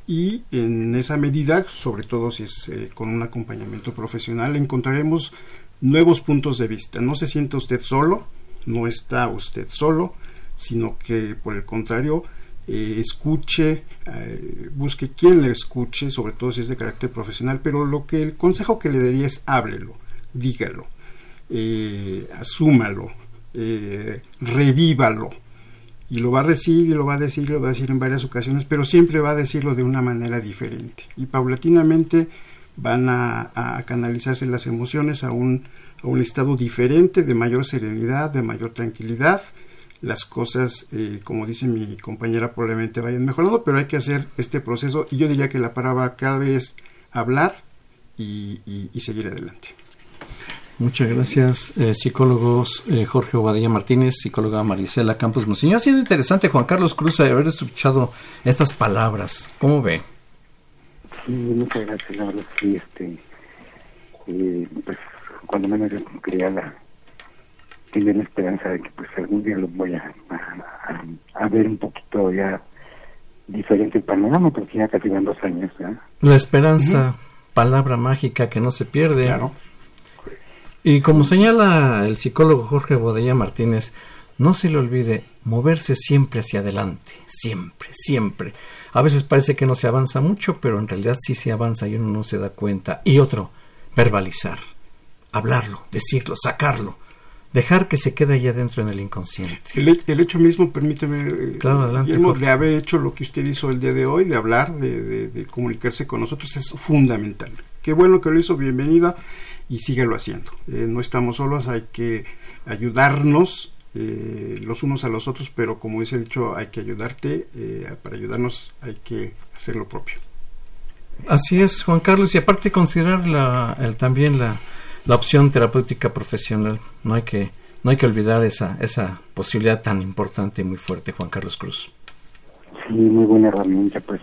Y en esa medida, sobre todo si es eh, con un acompañamiento profesional, encontraremos nuevos puntos de vista. No se sienta usted solo, no está usted solo, sino que por el contrario eh, escuche, eh, busque quien le escuche, sobre todo si es de carácter profesional, pero lo que el consejo que le daría es háblelo, dígalo, eh, asúmalo, revívalo. Y lo va a decir y lo va a decir, lo va a decir en varias ocasiones, pero siempre va a decirlo de una manera diferente. Y paulatinamente van a, a canalizarse las emociones a un a un estado diferente, de mayor serenidad, de mayor tranquilidad. Las cosas, eh, como dice mi compañera, probablemente vayan mejorando, pero hay que hacer este proceso y yo diría que la palabra clave es hablar y, seguir adelante. Muchas gracias, eh, psicólogos eh, Jorge Obadilla Martínez, psicóloga Marisela Campos Monseñor. Ha sido interesante, Juan Carlos Cruz, haber escuchado estas palabras. ¿Cómo ve? Sí, muchas gracias, la verdad, sí, este, pues cuando menos yo quería la, tenía la esperanza de que pues algún día lo voy a, a, ver un poquito ya diferente el panorama, porque ya casi van dos años. La esperanza, palabra mágica que no se pierde. Claro. Y como señala el psicólogo Jorge Bodella Martínez, no se le olvide moverse siempre hacia adelante, siempre, siempre. A veces parece que no se avanza mucho, pero en realidad sí se avanza y uno no se da cuenta. Y otro, verbalizar, hablarlo, decirlo, sacarlo, dejar que se quede allá adentro en el inconsciente. El, hecho mismo, permíteme, eh, de haber hecho lo que usted hizo el día de hoy, de hablar, de, comunicarse con nosotros, es fundamental. Qué bueno que lo hizo, bienvenida y síguelo haciendo. Eh, no estamos solos, hay que ayudarnos eh, los unos a los otros, pero como dice dicho, hay que ayudarte, para ayudarnos hay que hacer lo propio. Así es, Juan Carlos, y aparte considerar la, también la, la opción terapéutica profesional. No hay que, no hay que olvidar esa, esa posibilidad tan importante y muy fuerte, Juan Carlos Cruz. Sí, muy buena herramienta, pues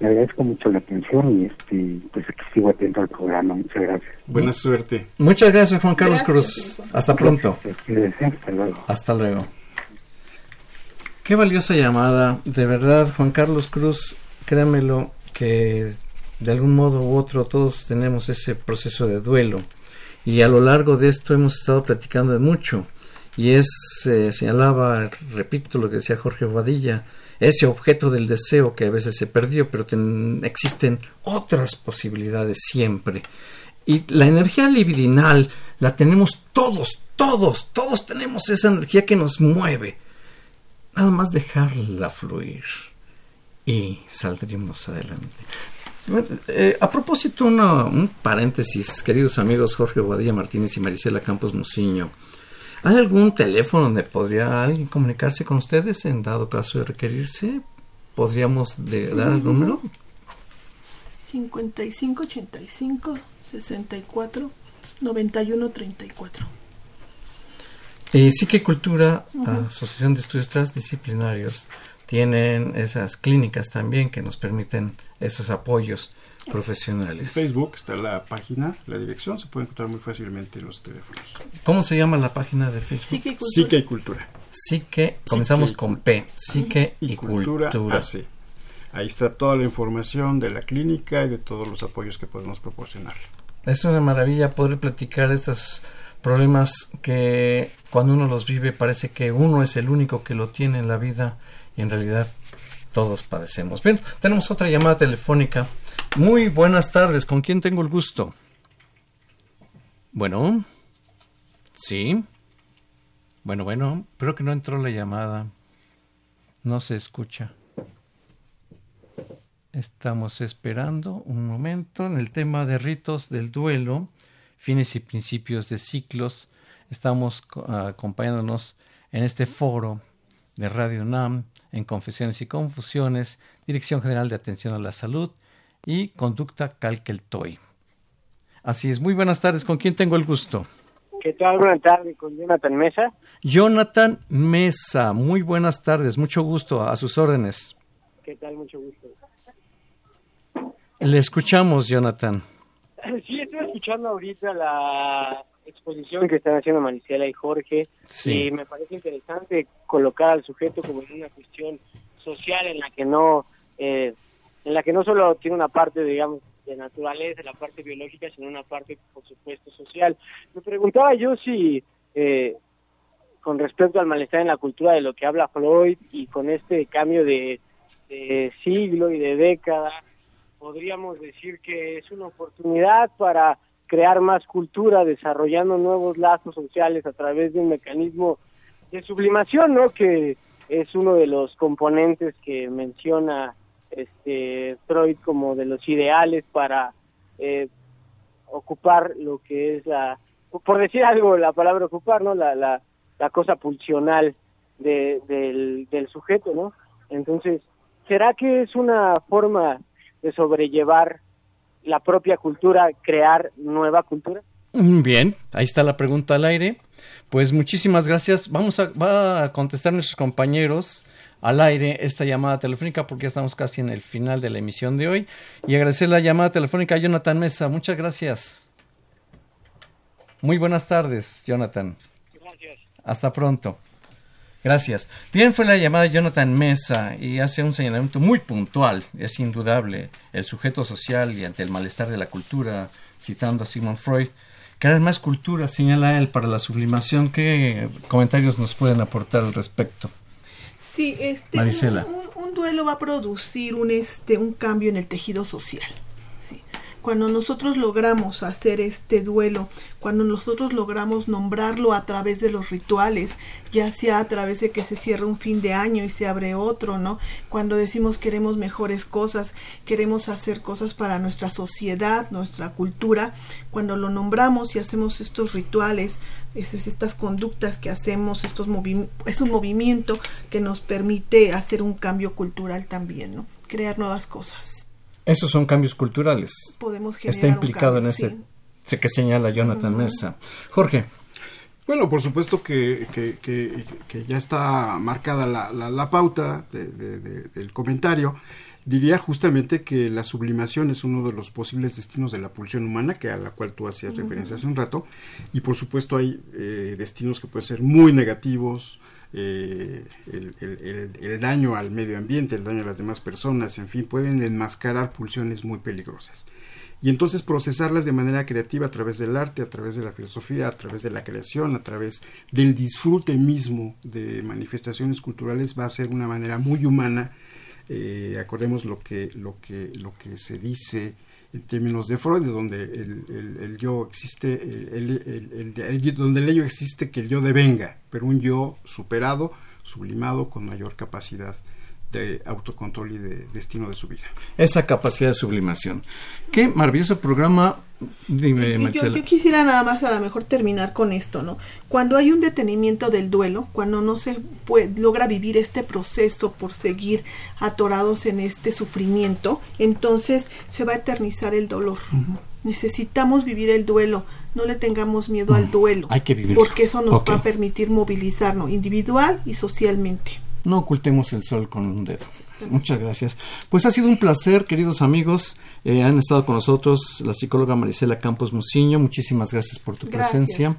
le agradezco mucho la atención y este, pues aquí sigo atento al programa. Muchas gracias. Buena suerte. Muchas gracias, Juan Carlos Cruz. Hasta pronto. Hasta luego. Hasta luego. Qué valiosa llamada. De verdad, Juan Carlos Cruz, créamelo que de algún modo u otro todos tenemos ese proceso de duelo y a lo largo de esto hemos estado platicando de mucho. Y es eh, señalaba repito lo que decía Jorge Vadilla ese objeto del deseo que a veces se perdió pero existen otras posibilidades siempre. Y la energía libidinal la tenemos todos todos todos tenemos esa energía que nos mueve. Nada más dejarla fluir y saldremos adelante eh, a propósito, un paréntesis, queridos amigos Jorge Guadilla Martínez y Marisela Campos Muciño. ¿Hay algún teléfono donde podría alguien comunicarse con ustedes en dado caso de requerirse? ¿Podríamos dar el número? 55 85 64 91 34. Eh, Psique Cultura, Asociación de Estudios Transdisciplinarios, tienen esas clínicas también que nos permiten esos apoyos profesionales. En Facebook está la página, la dirección, se puede encontrar muy fácilmente en los teléfonos. ¿Cómo se llama la página de Facebook? Psique y Cultura. Psique, comenzamos con P, Psique y, Cultura. Ahí está toda la información de la clínica y de todos los apoyos que podemos proporcionar. Es una maravilla poder platicar estos problemas que cuando uno los vive parece que uno es el único que lo tiene en la vida y en realidad todos padecemos. Bien, tenemos otra llamada telefónica. Muy buenas tardes, ¿con quién tengo el gusto? Bueno, sí. Bueno, bueno, creo que no entró la llamada. No se escucha. Estamos esperando un momento en el tema de ritos del duelo, fines y principios de ciclos. Estamos acompañándonos en este foro de Radio NAM en Confesiones y Confusiones, Dirección General de Atención a la Salud y Conducta Calqueltoy. Así es, muy buenas tardes, ¿con quién tengo el gusto? ¿Qué tal? Buenas tardes, con Jonathan Mesa. Jonathan Mesa, muy buenas tardes, mucho gusto, a sus órdenes. ¿Qué tal? Mucho gusto. Le escuchamos, Jonathan. Sí, estoy escuchando ahorita la exposición que están haciendo Maricela y Jorge. Y me parece interesante colocar al sujeto como en una cuestión social en la que no eh, en la que no solo tiene una parte digamos de naturaleza la parte biológica sino una parte por supuesto social. Me preguntaba yo si eh, con respecto al malestar en la cultura de lo que habla Freud y con este cambio de, de siglo y de década podríamos decir que es una oportunidad para crear más cultura, desarrollando nuevos lazos sociales a través de un mecanismo de sublimación, ¿no? Que es uno de los componentes que menciona este Freud como de los ideales para eh, ocupar lo que es la por decir algo, la palabra ocupar, ¿no? La, la, la cosa pulsional de, del, del sujeto, ¿no? Entonces, ¿será que es una forma de sobrellevar la propia cultura, crear nueva cultura? Mm, bien, ahí está la pregunta al aire. Pues muchísimas gracias. Vamos a, va a contestar nuestros compañeros al aire esta llamada telefónica porque ya estamos casi en el final de la emisión de hoy. Y agradecer la llamada telefónica a Jonathan Mesa. Muchas gracias. Muy buenas tardes, Jonathan. Gracias. Hasta pronto. Gracias. Bien, fue la llamada Jonathan Mesa y hace un señalamiento muy puntual, es indudable, el sujeto social y ante el malestar de la cultura, citando a Sigmund Freud, crear más cultura, señala él, para la sublimación. ¿Qué comentarios nos pueden aportar al respecto? Sí, este, Marisela. Un, un, duelo va a producir un, este, un cambio en el tejido social. Cuando nosotros logramos hacer este duelo, cuando nosotros logramos nombrarlo a través de los rituales, ya sea a través de que se cierra un fin de año y se abre otro, ¿no? Cuando decimos queremos mejores cosas, queremos hacer cosas para nuestra sociedad, nuestra cultura, cuando lo nombramos y hacemos estos rituales, es, es estas conductas que hacemos, estos movi es un movimiento que nos permite hacer un cambio cultural también, ¿no? Crear nuevas cosas. Esos son cambios culturales. Podemos Está implicado en este sí. que señala Jonathan uh -huh. Mesa. Jorge. Bueno, por supuesto que, que, que, que ya está marcada la, la, la pauta de, de, de, del comentario. Diría justamente que la sublimación es uno de los posibles destinos de la pulsión humana, que a la cual tú hacías uh -huh. referencia hace un rato, y por supuesto hay eh, destinos que pueden ser muy negativos, eh, el, daño al medio ambiente, el daño a las demás personas, en fin, pueden enmascarar pulsiones muy peligrosas. Y entonces procesarlas de manera creativa a través del arte, a través de la filosofía, a través de la creación, a través del disfrute mismo de manifestaciones culturales va a ser una manera muy humana. Eh, acordemos lo que, lo, que, lo que se dice en términos de Freud, donde el, el, el yo existe, el, donde el ello existe que el yo devenga, pero un yo superado, sublimado, con mayor capacidad de autocontrol y de destino de su vida. Esa capacidad de sublimación. Qué maravilloso programa. Dime, yo, yo, quisiera nada más a lo mejor terminar con esto, ¿no? Cuando hay un detenimiento del duelo, cuando no se puede, logra vivir este proceso por seguir atorados en este sufrimiento, entonces se va a eternizar el dolor. Uh -huh. Necesitamos vivir el duelo, no le tengamos miedo uh -huh. al duelo, hay que vivir. porque eso nos okay. va a permitir movilizarnos individual y socialmente. No ocultemos el sol con un dedo. Muchas gracias. Pues ha sido un placer, queridos amigos. Eh, han estado con nosotros la psicóloga Marisela Campos Muciño. Muchísimas gracias por tu gracias. presencia.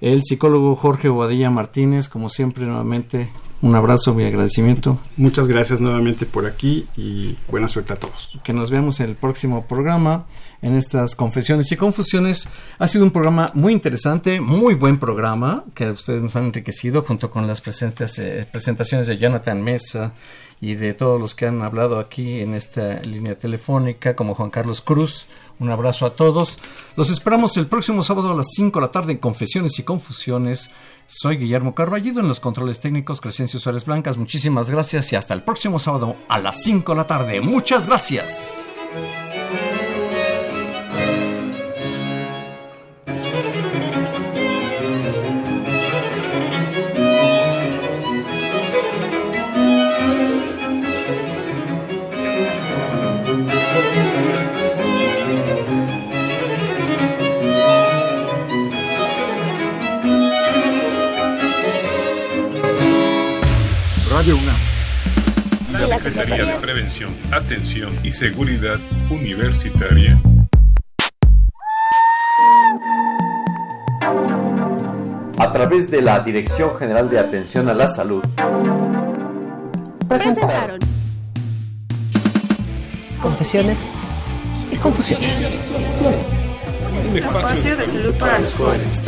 El psicólogo Jorge Boadilla Martínez, como siempre, nuevamente un abrazo, mi agradecimiento. Muchas gracias nuevamente por aquí y buena suerte a todos. Que nos veamos en el próximo programa, en estas confesiones y confusiones. Ha sido un programa muy interesante, muy buen programa, que ustedes nos han enriquecido junto con las presentes, eh, presentaciones de Jonathan Mesa y de todos los que han hablado aquí en esta línea telefónica, como Juan Carlos Cruz. Un abrazo a todos. Los esperamos el próximo sábado a las 5 de la tarde en Confesiones y Confusiones. Soy Guillermo Carballido en los controles técnicos Crescencio Suárez Blancas. Muchísimas gracias y hasta el próximo sábado a las 5 de la tarde. Muchas gracias. Radio UNAM. La Secretaría de Prevención, Atención y Seguridad Universitaria. A través de la Dirección General de Atención a la Salud. Presentaron. Confesiones y confusiones. Un espacio de salud para los jóvenes.